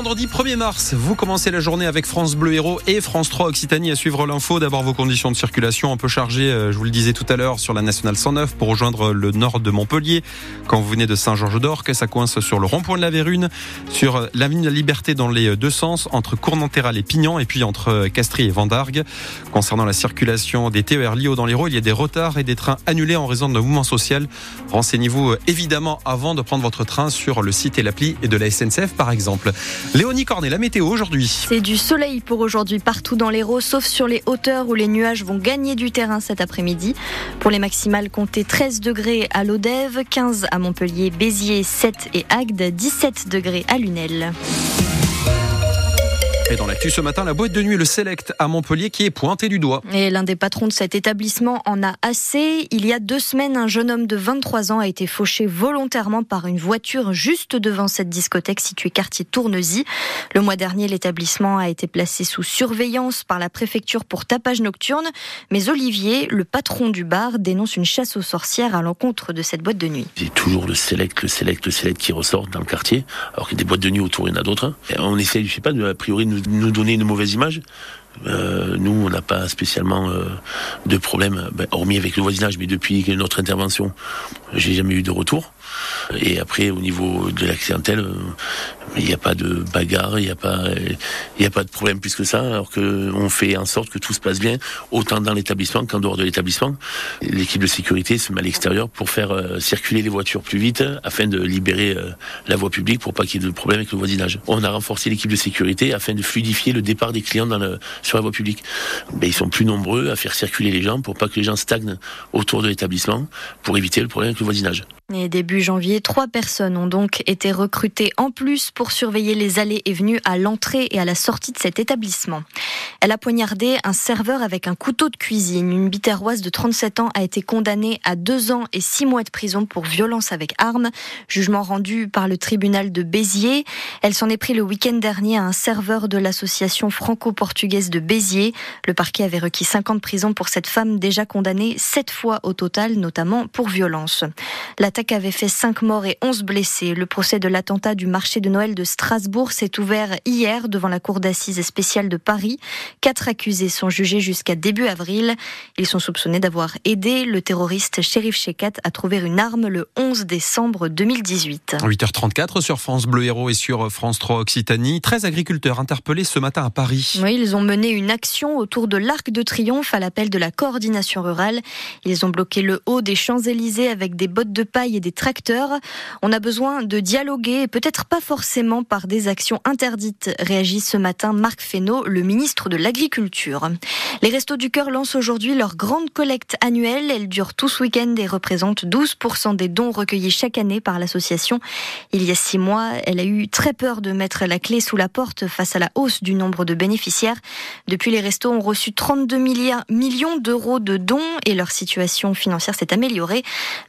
vendredi 1er mars, vous commencez la journée avec France Bleu Héros et France 3 Occitanie à suivre l'info. D'abord vos conditions de circulation un peu chargées, euh, je vous le disais tout à l'heure, sur la nationale 109 pour rejoindre le nord de Montpellier. Quand vous venez de Saint-Georges-d'Orc, ça coince sur le rond-point de la Vérune, sur l'avenue de la Liberté dans les deux sens, entre Cournanterral et Pignan, et puis entre Castries et Vendargue. Concernant la circulation des TER Lio dans l'Hérault, il y a des retards et des trains annulés en raison d'un mouvement social. Renseignez-vous euh, évidemment avant de prendre votre train sur le site et l'appli de la SNCF par exemple. Léonie Cornet, la météo aujourd'hui. C'est du soleil pour aujourd'hui partout dans l'Hérault, sauf sur les hauteurs où les nuages vont gagner du terrain cet après-midi. Pour les maximales, comptez 13 degrés à Lodève, 15 à Montpellier, Béziers, 7 et Agde, 17 degrés à Lunel. Et dans l'actu ce matin, la boîte de nuit Le Select à Montpellier qui est pointé du doigt. Et l'un des patrons de cet établissement en a assez. Il y a deux semaines, un jeune homme de 23 ans a été fauché volontairement par une voiture juste devant cette discothèque située quartier Tournesy. Le mois dernier, l'établissement a été placé sous surveillance par la préfecture pour tapage nocturne. Mais Olivier, le patron du bar, dénonce une chasse aux sorcières à l'encontre de cette boîte de nuit. C'est toujours le Select, le Select, le Select qui ressort dans le quartier. Alors qu'il y a des boîtes de nuit autour, il y en a d'autres. On essaye, je sais pas, de, a priori, nous nous donner une mauvaise image. Euh, nous, on n'a pas spécialement euh, de problème, ben, hormis avec le voisinage, mais depuis notre intervention, j'ai jamais eu de retour. Et après, au niveau de la clientèle, euh, il n'y a pas de bagarre, il n'y a pas, il a pas de problème plus que ça. Alors que on fait en sorte que tout se passe bien, autant dans l'établissement qu'en dehors de l'établissement. L'équipe de sécurité se met à l'extérieur pour faire circuler les voitures plus vite, afin de libérer la voie publique pour pas qu'il y ait de problème avec le voisinage. On a renforcé l'équipe de sécurité afin de fluidifier le départ des clients sur la voie publique. Ils sont plus nombreux à faire circuler les gens pour pas que les gens stagnent autour de l'établissement, pour éviter le problème avec le voisinage. Janvier, trois personnes ont donc été recrutées en plus pour surveiller les allées et venues à l'entrée et à la sortie de cet établissement. Elle a poignardé un serveur avec un couteau de cuisine. Une bitéroise de 37 ans a été condamnée à deux ans et six mois de prison pour violence avec arme. Jugement rendu par le tribunal de Béziers. Elle s'en est pris le week-end dernier à un serveur de l'association franco-portugaise de Béziers. Le parquet avait requis 50 de prison pour cette femme déjà condamnée sept fois au total, notamment pour violence. L'attaque avait fait 5 morts et 11 blessés. Le procès de l'attentat du marché de Noël de Strasbourg s'est ouvert hier devant la cour d'assises spéciale de Paris. Quatre accusés sont jugés jusqu'à début avril. Ils sont soupçonnés d'avoir aidé le terroriste Shérif Shekat à trouver une arme le 11 décembre 2018. 8h34 sur France Bleu Héros et sur France 3 Occitanie. 13 agriculteurs interpellés ce matin à Paris. Oui, ils ont mené une action autour de l'Arc de Triomphe à l'appel de la coordination rurale. Ils ont bloqué le haut des Champs-Élysées avec des bottes de paille et des tracteurs. On a besoin de dialoguer, peut-être pas forcément par des actions interdites, réagit ce matin Marc Fesneau, le ministre de l'Agriculture. Les Restos du Cœur lancent aujourd'hui leur grande collecte annuelle. Elle dure tout ce week-end et représente 12% des dons recueillis chaque année par l'association. Il y a six mois, elle a eu très peur de mettre la clé sous la porte face à la hausse du nombre de bénéficiaires. Depuis, les restos ont reçu 32 millions d'euros de dons et leur situation financière s'est améliorée.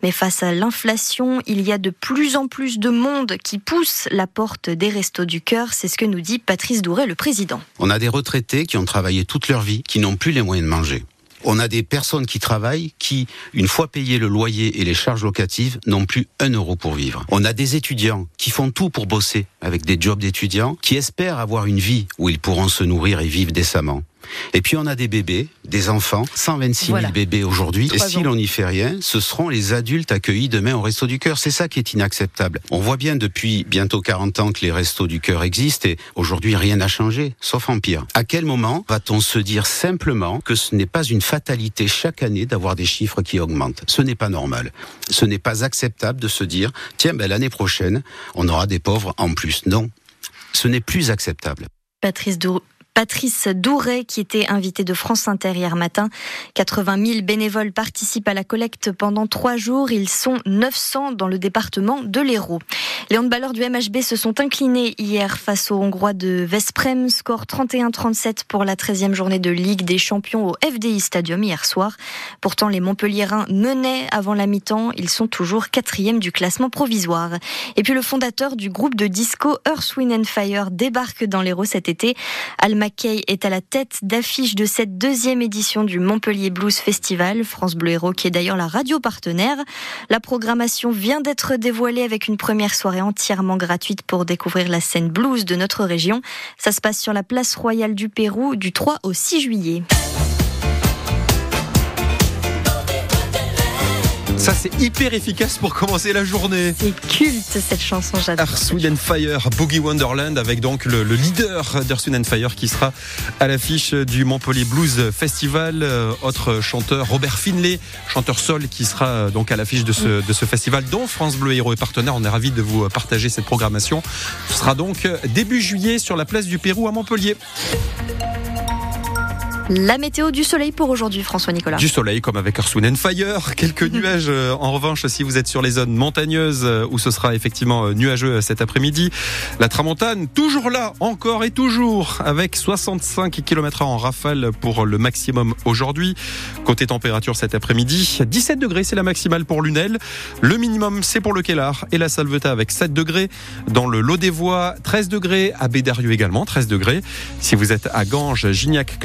Mais face à l'inflation, il y a de plus en plus de monde qui pousse la porte des restos du cœur. C'est ce que nous dit Patrice Douret, le président. On a des retraités qui ont travaillé toute leur vie, qui n'ont plus les moyens de manger. On a des personnes qui travaillent qui, une fois payé le loyer et les charges locatives, n'ont plus un euro pour vivre. On a des étudiants qui font tout pour bosser avec des jobs d'étudiants, qui espèrent avoir une vie où ils pourront se nourrir et vivre décemment. Et puis on a des bébés, des enfants, 126 000 bébés aujourd'hui. Et si l'on n'y fait rien, ce seront les adultes accueillis demain au Resto du Cœur. C'est ça qui est inacceptable. On voit bien depuis bientôt 40 ans que les Restos du Cœur existent et aujourd'hui rien n'a changé, sauf en pire. À quel moment va-t-on se dire simplement que ce n'est pas une fatalité chaque année d'avoir des chiffres qui augmentent? Ce n'est pas normal. Ce n'est pas acceptable de se dire, tiens, ben, l'année prochaine, on aura des pauvres en plus. Non, ce n'est plus acceptable. Patrice Patrice Douret, qui était invité de France Inter hier matin. 80 000 bénévoles participent à la collecte pendant trois jours. Ils sont 900 dans le département de l'Hérault. Les handballeurs du MHB se sont inclinés hier face aux Hongrois de Vesprem. Score 31-37 pour la 13e journée de Ligue des Champions au FDI Stadium hier soir. Pourtant, les Montpelliérains menaient avant la mi-temps. Ils sont toujours quatrième du classement provisoire. Et puis le fondateur du groupe de disco Earth, Wind Fire débarque dans l'Hérault cet été. Mackay est à la tête d'affiche de cette deuxième édition du Montpellier Blues Festival. France Bleu Héros, qui est d'ailleurs la radio partenaire. La programmation vient d'être dévoilée avec une première soirée entièrement gratuite pour découvrir la scène blues de notre région. Ça se passe sur la place royale du Pérou du 3 au 6 juillet. Ça, c'est hyper efficace pour commencer la journée. C'est culte cette chanson, j'adore. Earth, Wind Fire, Boogie Wonderland, avec donc le, leader d'Earth, Wind Fire qui sera à l'affiche du Montpellier Blues Festival. Euh, autre chanteur, Robert Finlay, chanteur sol, qui sera euh, donc à l'affiche de ce, de ce festival, dont France Bleu Héros est partenaire. On est ravis de vous partager cette programmation. Ce sera donc début juillet sur la place du Pérou à Montpellier. La météo du soleil pour aujourd'hui, François Nicolas. Du soleil, comme avec Earth, Wind Fire. Quelques nuages, euh, en revanche, si vous êtes sur les zones montagneuses, euh, où ce sera effectivement euh, nuageux cet après-midi. La tramontane, toujours là, encore et toujours, avec 65 km en rafale pour le maximum aujourd'hui. Côté température cet après-midi, 17 degrés, c'est la maximale pour Lunel. Le minimum, c'est pour le Kellar et la Salvetat avec 7 degrés. Dans le Lot des Voies, 13 degrés. À Bédarieux également, 13 degrés. Si vous êtes à Ganges, Gignac,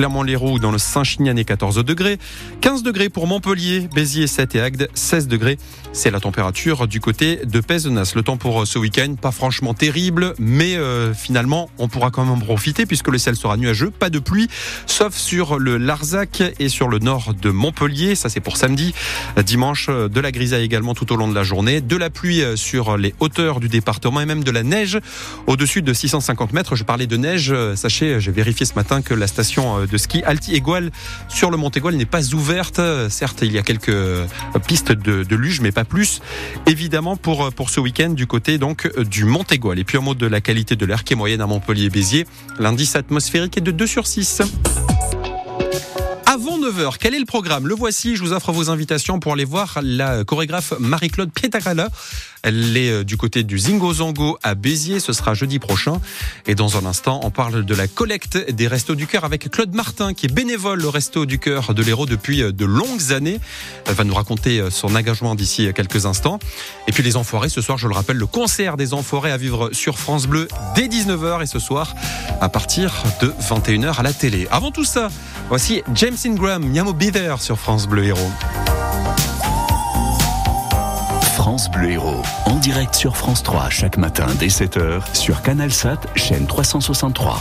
Dans le Saint-Chinianais 14 degrés, 15 degrés pour Montpellier, Béziers 7 et Agde 16 degrés. C'est la température du côté de Pézenas. Le temps pour euh, ce week-end, pas franchement terrible, mais euh, finalement on pourra quand même profiter puisque le ciel sera nuageux, pas de pluie, sauf sur le Larzac et sur le nord de Montpellier. Ça c'est pour samedi. Dimanche, euh, de la grisaille également tout au long de la journée, de la pluie sur les hauteurs du département et même de la neige au-dessus de 650 mètres. Je parlais de neige, sachez, j'ai vérifié ce matin que la station de ski Alti Égoile sur le Mont Égoile n'est pas ouverte. Certes, il y a quelques pistes de, luge, mais pas plus. Évidemment, pour, pour ce week-end, du côté donc du Mont Égoile. Et puis, en mode de la qualité de l'air qui est moyenne à Montpellier-Béziers, l'indice atmosphérique est de 2 sur 6. Avant 9h, quel est le programme? Le voici, je vous offre vos invitations pour aller voir la chorégraphe Marie-Claude Pietarala. Elle est euh, du côté du Zingo Zango à Béziers, ce sera jeudi prochain. Et dans un instant, on parle de la collecte des Restos du Cœur avec Claude Martin, qui est bénévole au Resto du Cœur de l'Hérault depuis euh, de longues années. Elle va nous raconter euh, son engagement d'ici quelques instants. Et puis les Enfoirés, ce soir, je le rappelle, le concert des Enfoirés à vivre sur France Bleu dès 19h et ce soir à partir de 21h à la télé. Avant tout ça, voici James Ingram, Yamo Be sur France Bleu Héros. France Bleu Héros, en direct sur France 3 chaque matin dès 7h sur Canal Sat, chaîne 363.